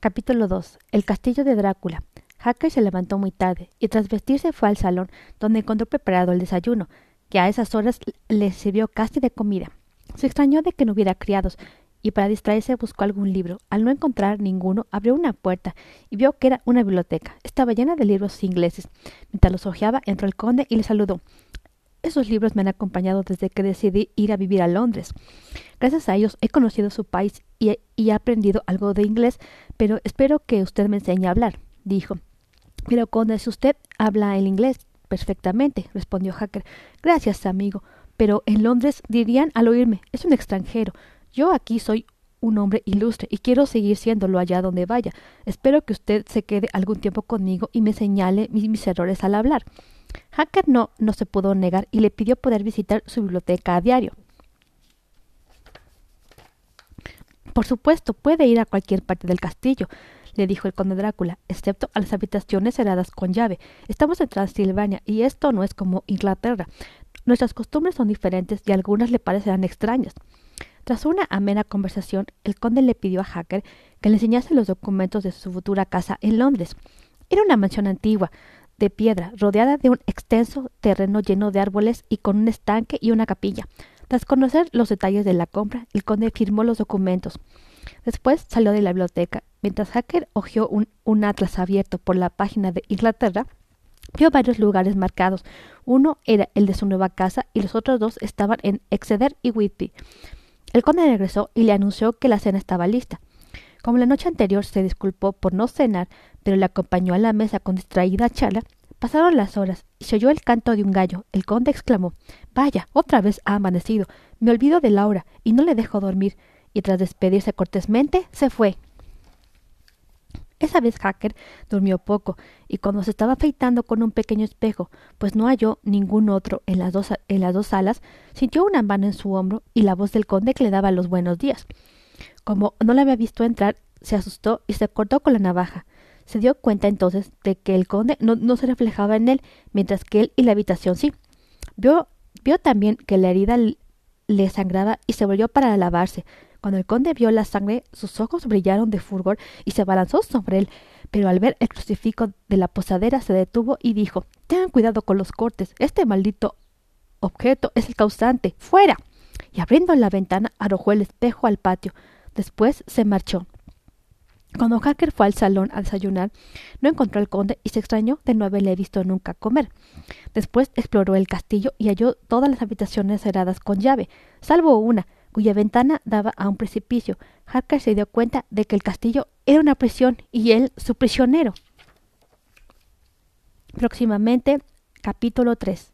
Capítulo 2. El castillo de Drácula. Hacker se levantó muy tarde y tras vestirse fue al salón donde encontró preparado el desayuno, que a esas horas le sirvió casi de comida. Se extrañó de que no hubiera criados y para distraerse buscó algún libro. Al no encontrar ninguno, abrió una puerta y vio que era una biblioteca. Estaba llena de libros ingleses. Mientras los hojeaba, entró el conde y le saludó. Esos libros me han acompañado desde que decidí ir a vivir a Londres. Gracias a ellos he conocido su país y he, aprendido algo de inglés, pero espero que usted me enseñe a hablar, dijo. Pero conde, si usted habla el inglés perfectamente, respondió Hacker. Gracias, amigo. Pero en Londres dirían al oírme, es un extranjero. Yo aquí soy un hombre ilustre y quiero seguir siéndolo allá donde vaya. Espero que usted se quede algún tiempo conmigo y me señale mis errores al hablar. Hacker no, no se pudo negar y le pidió poder visitar su biblioteca a diario. Por supuesto, puede ir a cualquier parte del castillo, le dijo el conde Drácula, excepto a las habitaciones cerradas con llave. Estamos en Transilvania y esto no es como Inglaterra. Nuestras costumbres son diferentes y algunas le parecerán extrañas. Tras una amena conversación, el conde le pidió a Hacker que le enseñase los documentos de su futura casa en Londres. Era una mansión antigua, de piedra, rodeada de un extenso terreno lleno de árboles y con un estanque y una capilla. Tras conocer los detalles de la compra, el conde firmó los documentos. Después salió de la biblioteca. Mientras Hacker hojeó un, atlas abierto por la página de Inglaterra, vio varios lugares marcados. Uno era el de su nueva casa y los otros dos estaban en Exeter y Whitby. El conde regresó y le anunció que la cena estaba lista. Como la noche anterior se disculpó por no cenar, pero le acompañó a la mesa con distraída charla, pasaron las horas y se oyó el canto de un gallo. El conde exclamó Vaya, otra vez ha amanecido. Me olvido de Laura y no le dejo dormir. Y tras despedirse cortésmente, se fue. Esa vez Hacker durmió poco, y cuando se estaba afeitando con un pequeño espejo, pues no halló ningún otro en las dos, en las dos salas, sintió una mano en su hombro y la voz del conde que le daba los buenos días. Como no le había visto entrar, se asustó y se cortó con la navaja. Se dio cuenta entonces de que el conde no, se reflejaba en él, mientras que él y la habitación sí. Vio, vio también que la herida le sangraba y se volvió para lavarse. Cuando el conde vio la sangre, sus ojos brillaron de furor y se abalanzó sobre él, pero al ver el crucifijo de la posadera se detuvo y dijo Tengan cuidado con los cortes. Este maldito objeto es el causante. ¡Fuera! y abriendo la ventana arrojó el espejo al patio. Después se marchó. Cuando Hacker fue al salón a desayunar, no encontró al conde y se extrañó de no haberle visto nunca comer. Después exploró el castillo y halló todas las habitaciones cerradas con llave, salvo una, cuya ventana daba a un precipicio. Hacker se dio cuenta de que el castillo era una prisión y él su prisionero. Próximamente, capítulo 3.